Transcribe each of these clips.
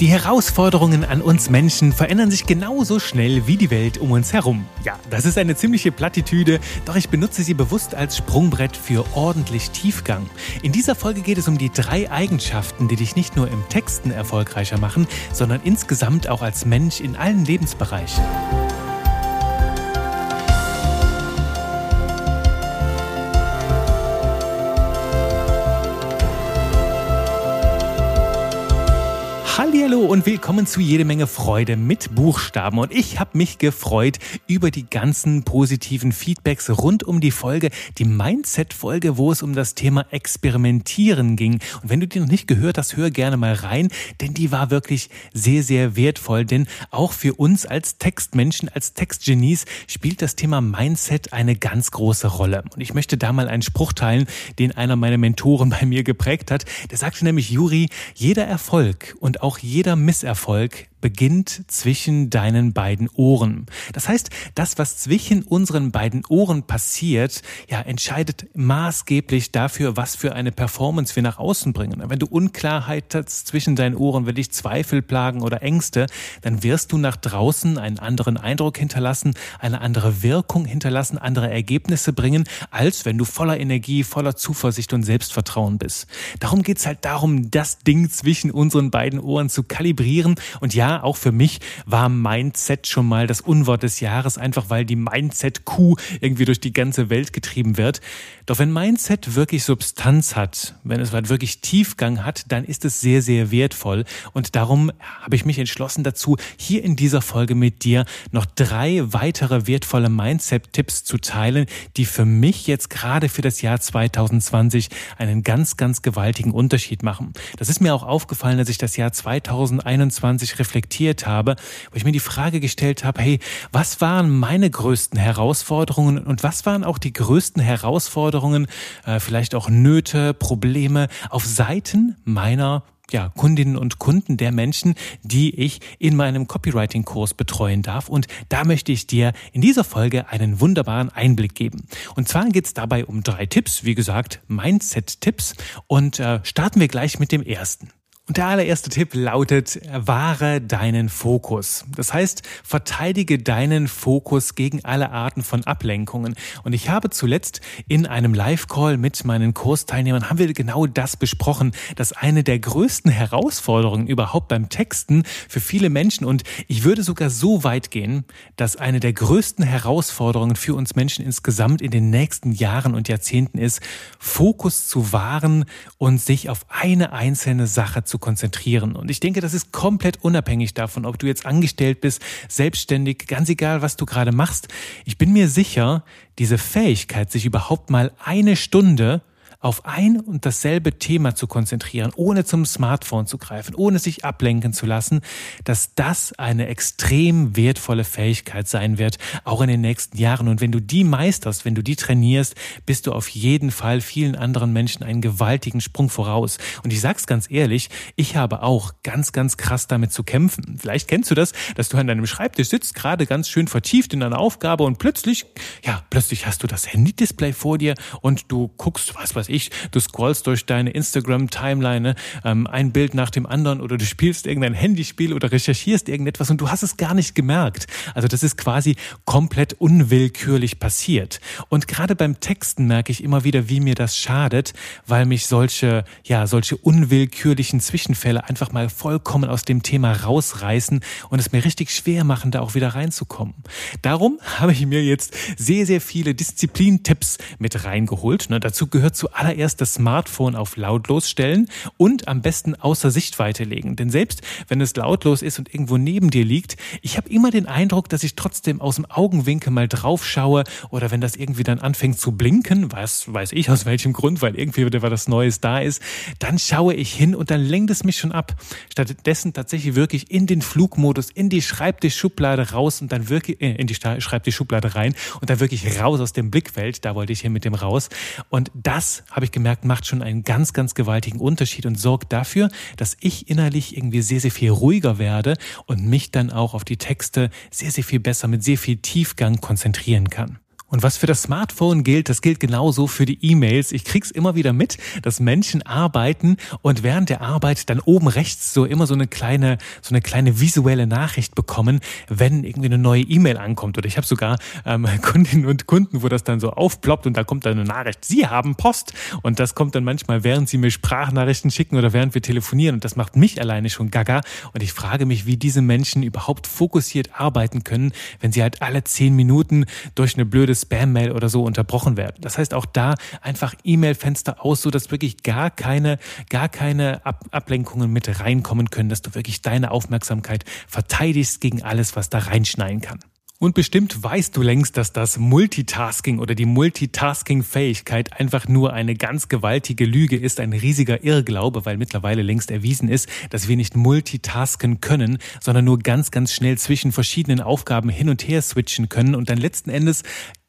Die Herausforderungen an uns Menschen verändern sich genauso schnell wie die Welt um uns herum. Ja, das ist eine ziemliche Plattitüde, doch ich benutze sie bewusst als Sprungbrett für ordentlich Tiefgang. In dieser Folge geht es um die drei Eigenschaften, die dich nicht nur im Texten erfolgreicher machen, sondern insgesamt auch als Mensch in allen Lebensbereichen. Hallo und willkommen zu jede Menge Freude mit Buchstaben. Und ich habe mich gefreut über die ganzen positiven Feedbacks rund um die Folge, die Mindset-Folge, wo es um das Thema Experimentieren ging. Und wenn du die noch nicht gehört hast, hör gerne mal rein, denn die war wirklich sehr, sehr wertvoll. Denn auch für uns als Textmenschen, als Textgenies spielt das Thema Mindset eine ganz große Rolle. Und ich möchte da mal einen Spruch teilen, den einer meiner Mentoren bei mir geprägt hat. Der sagte nämlich, Juri, jeder Erfolg und auch jeder Misserfolg beginnt zwischen deinen beiden Ohren. Das heißt, das, was zwischen unseren beiden Ohren passiert, ja, entscheidet maßgeblich dafür, was für eine Performance wir nach außen bringen. Wenn du Unklarheit hast zwischen deinen Ohren, wenn dich Zweifel plagen oder Ängste, dann wirst du nach draußen einen anderen Eindruck hinterlassen, eine andere Wirkung hinterlassen, andere Ergebnisse bringen, als wenn du voller Energie, voller Zuversicht und Selbstvertrauen bist. Darum geht's halt darum, das Ding zwischen unseren beiden Ohren zu kalibrieren und ja, auch für mich war Mindset schon mal das Unwort des Jahres, einfach weil die Mindset-Kuh irgendwie durch die ganze Welt getrieben wird. Doch wenn Mindset wirklich Substanz hat, wenn es halt wirklich Tiefgang hat, dann ist es sehr, sehr wertvoll. Und darum habe ich mich entschlossen dazu, hier in dieser Folge mit dir noch drei weitere wertvolle Mindset-Tipps zu teilen, die für mich jetzt gerade für das Jahr 2020 einen ganz, ganz gewaltigen Unterschied machen. Das ist mir auch aufgefallen, als ich das Jahr 2021 reflektiert reflektiert habe, wo ich mir die Frage gestellt habe, hey, was waren meine größten Herausforderungen und was waren auch die größten Herausforderungen, äh, vielleicht auch Nöte, Probleme auf Seiten meiner ja, Kundinnen und Kunden der Menschen, die ich in meinem Copywriting-Kurs betreuen darf. Und da möchte ich dir in dieser Folge einen wunderbaren Einblick geben. Und zwar geht es dabei um drei Tipps, wie gesagt, Mindset-Tipps. Und äh, starten wir gleich mit dem ersten. Und der allererste Tipp lautet, wahre deinen Fokus. Das heißt, verteidige deinen Fokus gegen alle Arten von Ablenkungen. Und ich habe zuletzt in einem Live-Call mit meinen Kursteilnehmern haben wir genau das besprochen, dass eine der größten Herausforderungen überhaupt beim Texten für viele Menschen und ich würde sogar so weit gehen, dass eine der größten Herausforderungen für uns Menschen insgesamt in den nächsten Jahren und Jahrzehnten ist, Fokus zu wahren und sich auf eine einzelne Sache zu zu konzentrieren. Und ich denke, das ist komplett unabhängig davon, ob du jetzt angestellt bist, selbstständig, ganz egal, was du gerade machst. Ich bin mir sicher, diese Fähigkeit, sich überhaupt mal eine Stunde auf ein und dasselbe Thema zu konzentrieren, ohne zum Smartphone zu greifen, ohne sich ablenken zu lassen, dass das eine extrem wertvolle Fähigkeit sein wird, auch in den nächsten Jahren. Und wenn du die meisterst, wenn du die trainierst, bist du auf jeden Fall vielen anderen Menschen einen gewaltigen Sprung voraus. Und ich sag's ganz ehrlich, ich habe auch ganz, ganz krass damit zu kämpfen. Vielleicht kennst du das, dass du an deinem Schreibtisch sitzt, gerade ganz schön vertieft in einer Aufgabe und plötzlich, ja, plötzlich hast du das Handy-Display vor dir und du guckst, was weiß ich, ich, du scrollst durch deine Instagram-Timeline ähm, ein Bild nach dem anderen oder du spielst irgendein Handyspiel oder recherchierst irgendetwas und du hast es gar nicht gemerkt. Also das ist quasi komplett unwillkürlich passiert. Und gerade beim Texten merke ich immer wieder, wie mir das schadet, weil mich solche, ja, solche unwillkürlichen Zwischenfälle einfach mal vollkommen aus dem Thema rausreißen und es mir richtig schwer machen, da auch wieder reinzukommen. Darum habe ich mir jetzt sehr, sehr viele Disziplintipps mit reingeholt. Ne, dazu gehört zu zuallererst das Smartphone auf lautlos stellen und am besten außer Sichtweite legen. Denn selbst wenn es lautlos ist und irgendwo neben dir liegt, ich habe immer den Eindruck, dass ich trotzdem aus dem Augenwinkel mal drauf schaue oder wenn das irgendwie dann anfängt zu blinken, was weiß ich aus welchem Grund, weil irgendwie wieder was Neues da ist, dann schaue ich hin und dann lenkt es mich schon ab. Stattdessen tatsächlich wirklich in den Flugmodus, in die Schreibtischschublade raus und dann wirklich äh, in die Schreibtischschublade rein und dann wirklich raus aus dem Blickfeld. Da wollte ich hier mit dem raus. Und das habe ich gemerkt, macht schon einen ganz, ganz gewaltigen Unterschied und sorgt dafür, dass ich innerlich irgendwie sehr, sehr viel ruhiger werde und mich dann auch auf die Texte sehr, sehr viel besser mit sehr viel Tiefgang konzentrieren kann. Und was für das Smartphone gilt, das gilt genauso für die E-Mails. Ich krieg's immer wieder mit, dass Menschen arbeiten und während der Arbeit dann oben rechts so immer so eine kleine, so eine kleine visuelle Nachricht bekommen, wenn irgendwie eine neue E-Mail ankommt. Oder ich habe sogar ähm, Kundinnen und Kunden, wo das dann so aufploppt und da kommt dann eine Nachricht, Sie haben Post. Und das kommt dann manchmal, während sie mir Sprachnachrichten schicken oder während wir telefonieren. Und das macht mich alleine schon gaga. Und ich frage mich, wie diese Menschen überhaupt fokussiert arbeiten können, wenn sie halt alle zehn Minuten durch eine blöde Spam-Mail oder so unterbrochen werden. Das heißt auch da einfach E-Mail-Fenster aus, so dass wirklich gar keine, gar keine Ab Ablenkungen mit reinkommen können, dass du wirklich deine Aufmerksamkeit verteidigst gegen alles, was da reinschneiden kann. Und bestimmt weißt du längst, dass das Multitasking oder die Multitasking-Fähigkeit einfach nur eine ganz gewaltige Lüge ist, ein riesiger Irrglaube, weil mittlerweile längst erwiesen ist, dass wir nicht multitasken können, sondern nur ganz, ganz schnell zwischen verschiedenen Aufgaben hin und her switchen können und dann letzten Endes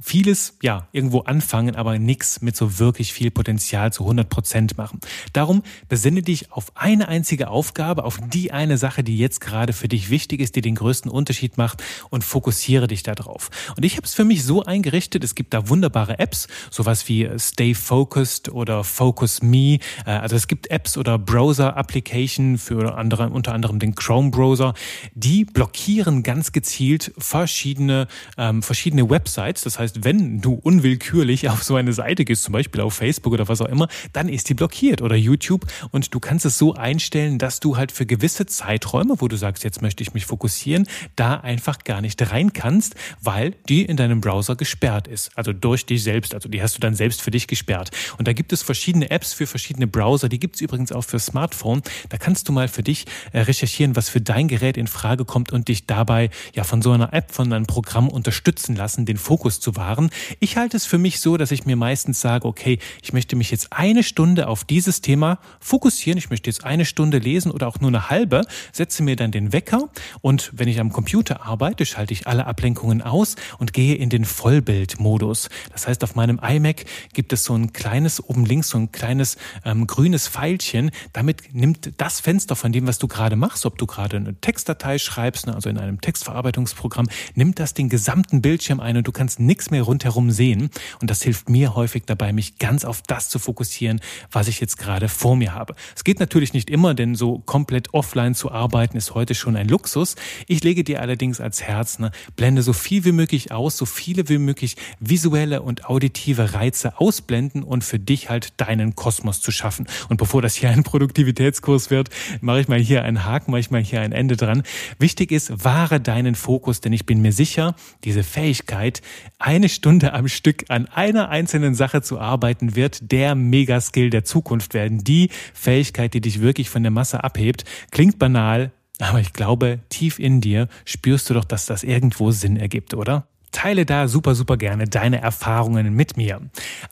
vieles, ja, irgendwo anfangen, aber nichts mit so wirklich viel Potenzial zu 100 Prozent machen. Darum besinne dich auf eine einzige Aufgabe, auf die eine Sache, die jetzt gerade für dich wichtig ist, die den größten Unterschied macht und fokussiere dich darauf. Und ich habe es für mich so eingerichtet, es gibt da wunderbare Apps, sowas wie Stay Focused oder Focus Me. Äh, also es gibt Apps oder Browser-Application für andere, unter anderem den Chrome-Browser, die blockieren ganz gezielt verschiedene, ähm, verschiedene Websites. Das heißt, heißt, wenn du unwillkürlich auf so eine Seite gehst, zum Beispiel auf Facebook oder was auch immer, dann ist die blockiert oder YouTube und du kannst es so einstellen, dass du halt für gewisse Zeiträume, wo du sagst, jetzt möchte ich mich fokussieren, da einfach gar nicht rein kannst, weil die in deinem Browser gesperrt ist. Also durch dich selbst, also die hast du dann selbst für dich gesperrt. Und da gibt es verschiedene Apps für verschiedene Browser, die gibt es übrigens auch für Smartphone. Da kannst du mal für dich äh, recherchieren, was für dein Gerät in Frage kommt und dich dabei ja von so einer App, von einem Programm unterstützen lassen, den Fokus zu wahren. Ich halte es für mich so, dass ich mir meistens sage, okay, ich möchte mich jetzt eine Stunde auf dieses Thema fokussieren. Ich möchte jetzt eine Stunde lesen oder auch nur eine halbe, setze mir dann den Wecker und wenn ich am Computer arbeite, schalte ich alle Ablenkungen aus und gehe in den Vollbildmodus. Das heißt, auf meinem iMac gibt es so ein kleines, oben links so ein kleines ähm, grünes Pfeilchen. Damit nimmt das Fenster von dem, was du gerade machst, ob du gerade eine Textdatei schreibst, ne, also in einem Textverarbeitungsprogramm, nimmt das den gesamten Bildschirm ein und du kannst mehr rundherum sehen. Und das hilft mir häufig dabei, mich ganz auf das zu fokussieren, was ich jetzt gerade vor mir habe. Es geht natürlich nicht immer, denn so komplett offline zu arbeiten ist heute schon ein Luxus. Ich lege dir allerdings als Herz, ne, blende so viel wie möglich aus, so viele wie möglich visuelle und auditive Reize ausblenden und für dich halt deinen Kosmos zu schaffen. Und bevor das hier ein Produktivitätskurs wird, mache ich mal hier einen Haken, mache ich mal hier ein Ende dran. Wichtig ist, wahre deinen Fokus, denn ich bin mir sicher, diese Fähigkeit, ein eine Stunde am Stück an einer einzelnen Sache zu arbeiten, wird der Megaskill der Zukunft werden. Die Fähigkeit, die dich wirklich von der Masse abhebt. Klingt banal, aber ich glaube, tief in dir spürst du doch, dass das irgendwo Sinn ergibt, oder? Teile da super, super gerne deine Erfahrungen mit mir.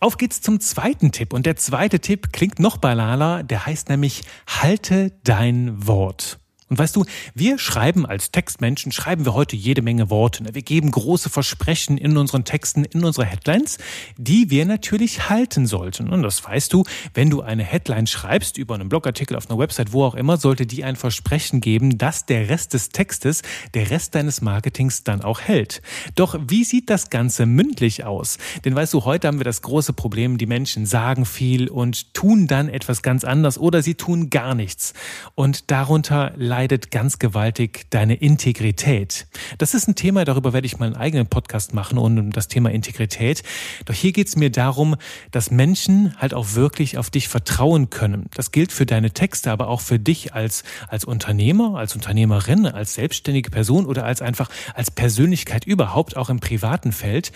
Auf geht's zum zweiten Tipp. Und der zweite Tipp klingt noch banaler. Der heißt nämlich, halte dein Wort. Und weißt du, wir schreiben als Textmenschen, schreiben wir heute jede Menge Worte. Ne? Wir geben große Versprechen in unseren Texten, in unsere Headlines, die wir natürlich halten sollten. Und das weißt du, wenn du eine Headline schreibst über einen Blogartikel auf einer Website, wo auch immer, sollte die ein Versprechen geben, dass der Rest des Textes, der Rest deines Marketings dann auch hält. Doch wie sieht das Ganze mündlich aus? Denn weißt du, heute haben wir das große Problem, die Menschen sagen viel und tun dann etwas ganz anders oder sie tun gar nichts. Und darunter leidet ganz gewaltig deine Integrität. Das ist ein Thema, darüber werde ich mal einen eigenen Podcast machen und um das Thema Integrität. Doch hier geht es mir darum, dass Menschen halt auch wirklich auf dich vertrauen können. Das gilt für deine Texte, aber auch für dich als, als Unternehmer, als Unternehmerin, als selbstständige Person oder als einfach als Persönlichkeit überhaupt auch im privaten Feld,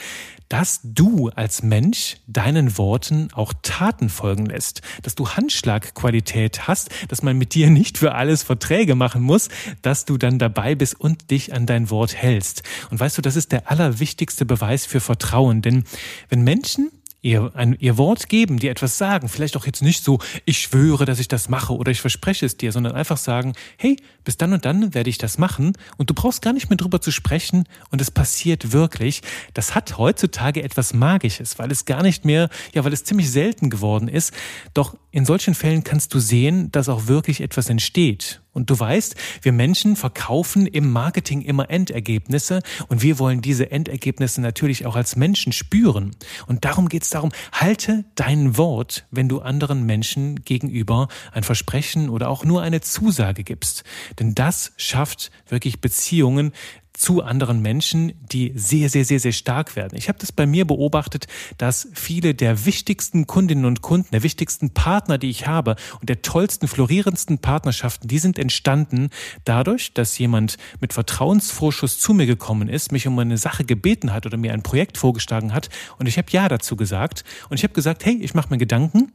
dass du als Mensch deinen Worten auch Taten folgen lässt, dass du Handschlagqualität hast, dass man mit dir nicht für alles Verträge machen muss, dass du dann dabei bist und dich an dein Wort hältst. Und weißt du, das ist der allerwichtigste Beweis für Vertrauen, denn wenn Menschen ihr, ein, ihr Wort geben, dir etwas sagen. Vielleicht auch jetzt nicht so, ich schwöre, dass ich das mache oder ich verspreche es dir, sondern einfach sagen, hey, bis dann und dann werde ich das machen und du brauchst gar nicht mehr drüber zu sprechen und es passiert wirklich. Das hat heutzutage etwas Magisches, weil es gar nicht mehr, ja, weil es ziemlich selten geworden ist. Doch in solchen Fällen kannst du sehen, dass auch wirklich etwas entsteht. Und du weißt, wir Menschen verkaufen im Marketing immer Endergebnisse und wir wollen diese Endergebnisse natürlich auch als Menschen spüren. Und darum geht es darum, halte dein Wort, wenn du anderen Menschen gegenüber ein Versprechen oder auch nur eine Zusage gibst. Denn das schafft wirklich Beziehungen, zu anderen Menschen, die sehr, sehr, sehr, sehr stark werden. Ich habe das bei mir beobachtet, dass viele der wichtigsten Kundinnen und Kunden, der wichtigsten Partner, die ich habe und der tollsten, florierendsten Partnerschaften, die sind entstanden dadurch, dass jemand mit Vertrauensvorschuss zu mir gekommen ist, mich um eine Sache gebeten hat oder mir ein Projekt vorgeschlagen hat und ich habe Ja dazu gesagt und ich habe gesagt, hey, ich mache mir Gedanken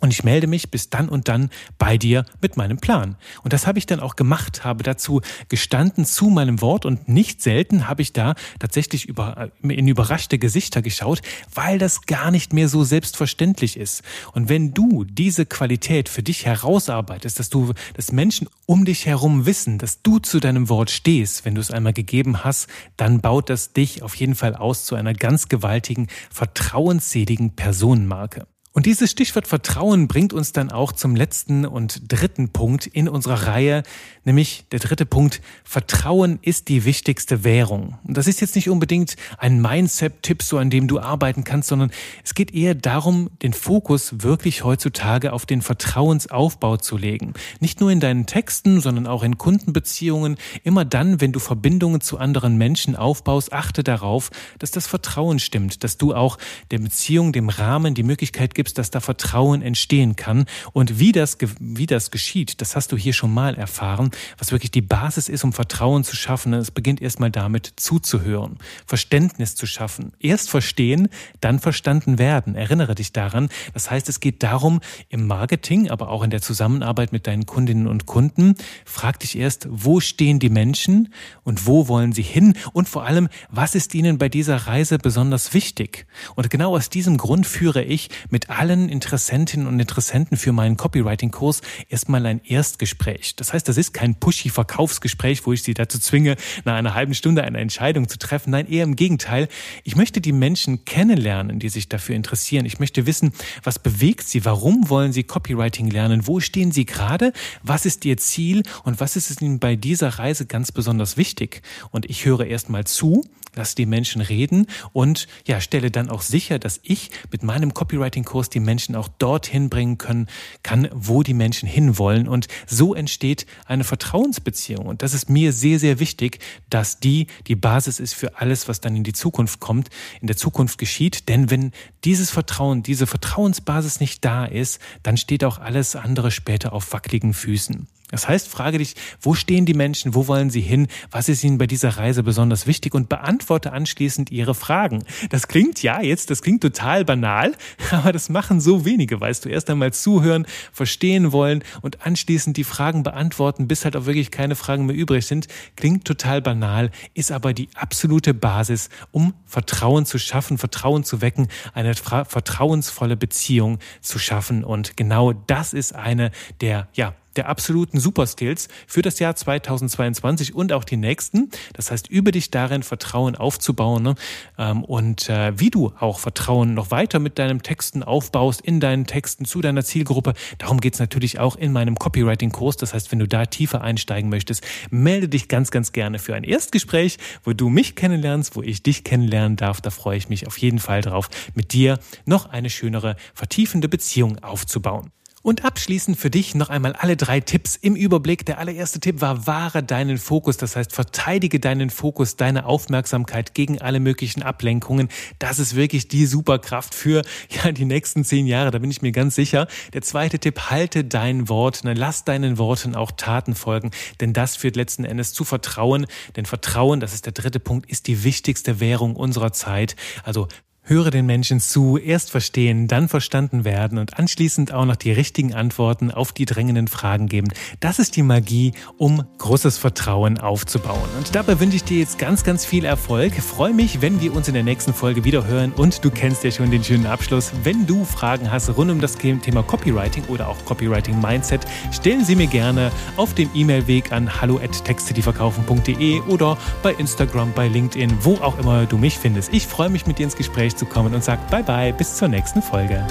und ich melde mich bis dann und dann bei dir mit meinem Plan. Und das habe ich dann auch gemacht, habe dazu gestanden zu meinem Wort und nicht selten habe ich da tatsächlich über, in überraschte Gesichter geschaut, weil das gar nicht mehr so selbstverständlich ist. Und wenn du diese Qualität für dich herausarbeitest, dass du, dass Menschen um dich herum wissen, dass du zu deinem Wort stehst, wenn du es einmal gegeben hast, dann baut das dich auf jeden Fall aus zu einer ganz gewaltigen, vertrauensseligen Personenmarke. Und dieses Stichwort Vertrauen bringt uns dann auch zum letzten und dritten Punkt in unserer Reihe, nämlich der dritte Punkt, Vertrauen ist die wichtigste Währung. Und das ist jetzt nicht unbedingt ein Mindset-Tipp, so an dem du arbeiten kannst, sondern es geht eher darum, den Fokus wirklich heutzutage auf den Vertrauensaufbau zu legen. Nicht nur in deinen Texten, sondern auch in Kundenbeziehungen. Immer dann, wenn du Verbindungen zu anderen Menschen aufbaust, achte darauf, dass das Vertrauen stimmt, dass du auch der Beziehung, dem Rahmen die Möglichkeit gibst, gibst, dass da Vertrauen entstehen kann. Und wie das, wie das geschieht, das hast du hier schon mal erfahren, was wirklich die Basis ist, um Vertrauen zu schaffen. Es beginnt erstmal damit zuzuhören, Verständnis zu schaffen. Erst verstehen, dann verstanden werden. Erinnere dich daran. Das heißt, es geht darum, im Marketing, aber auch in der Zusammenarbeit mit deinen Kundinnen und Kunden, frag dich erst, wo stehen die Menschen und wo wollen sie hin? Und vor allem, was ist ihnen bei dieser Reise besonders wichtig? Und genau aus diesem Grund führe ich mit allen Interessentinnen und Interessenten für meinen Copywriting-Kurs erstmal ein Erstgespräch. Das heißt, das ist kein pushy Verkaufsgespräch, wo ich sie dazu zwinge, nach einer halben Stunde eine Entscheidung zu treffen. Nein, eher im Gegenteil. Ich möchte die Menschen kennenlernen, die sich dafür interessieren. Ich möchte wissen, was bewegt sie? Warum wollen sie Copywriting lernen? Wo stehen sie gerade? Was ist ihr Ziel? Und was ist es ihnen bei dieser Reise ganz besonders wichtig? Und ich höre erstmal zu, lass die Menschen reden und ja, stelle dann auch sicher, dass ich mit meinem Copywriting-Kurs die Menschen auch dorthin bringen können, kann, wo die Menschen hinwollen. Und so entsteht eine Vertrauensbeziehung. Und das ist mir sehr, sehr wichtig, dass die die Basis ist für alles, was dann in die Zukunft kommt, in der Zukunft geschieht. Denn wenn dieses Vertrauen, diese Vertrauensbasis nicht da ist, dann steht auch alles andere später auf wackeligen Füßen. Das heißt, frage dich, wo stehen die Menschen, wo wollen sie hin, was ist ihnen bei dieser Reise besonders wichtig? Und beantworte anschließend ihre Fragen. Das klingt ja jetzt, das klingt total banal, aber das machen so wenige, weißt du, erst einmal zuhören, verstehen wollen und anschließend die Fragen beantworten, bis halt auch wirklich keine Fragen mehr übrig sind. Klingt total banal, ist aber die absolute Basis, um Vertrauen zu schaffen, Vertrauen zu wecken, eine vertrauensvolle Beziehung zu schaffen. Und genau das ist eine der, ja, der absoluten Superskills für das Jahr 2022 und auch die nächsten. Das heißt, über dich darin Vertrauen aufzubauen ne? Ähm, und äh, wie du auch Vertrauen noch weiter mit deinen Texten aufbaust, in deinen Texten zu deiner Zielgruppe. Darum geht's natürlich auch in meinem Copywriting-Kurs. Das heißt, wenn du da tiefer einsteigen möchtest, melde dich ganz, ganz gerne für ein Erstgespräch, wo du mich kennenlernst, wo ich dich kennenlernen darf. Da freue ich mich auf jeden Fall drauf, mit dir noch eine schönere, vertiefende Beziehung aufzubauen. Und abschließend für dich noch einmal alle drei Tipps im Überblick. Der allererste Tipp war, wahre deinen Fokus. Das heißt, verteidige deinen Fokus, deine Aufmerksamkeit gegen alle möglichen Ablenkungen. Das ist wirklich die Superkraft für ja, die nächsten zehn Jahre. Da bin ich mir ganz sicher. Der zweite Tipp, halte dein Wort. Lass deinen Worten auch Taten folgen. Denn das führt letzten Endes zu Vertrauen. Denn Vertrauen, das ist der dritte Punkt, ist die wichtigste Währung unserer Zeit. Also Höre den Menschen zu, erst verstehen, dann verstanden werden und anschließend auch noch die richtigen Antworten auf die drängenden Fragen geben. Das ist die Magie, um großes Vertrauen aufzubauen. Und dabei wünsche ich dir jetzt ganz, ganz viel Erfolg. Freue mich, wenn wir uns in der nächsten Folge wieder hören und du kennst ja schon den schönen Abschluss. Wenn du Fragen hast rund um das Thema Copywriting oder auch Copywriting Mindset, stellen sie mir gerne auf dem E-Mail-Weg an hallo@texte-die-verkaufen.de oder bei Instagram, bei LinkedIn, wo auch immer du mich findest. Ich freue mich mit dir ins Gespräch zu kommen und sagt Bye bye, bis zur nächsten Folge.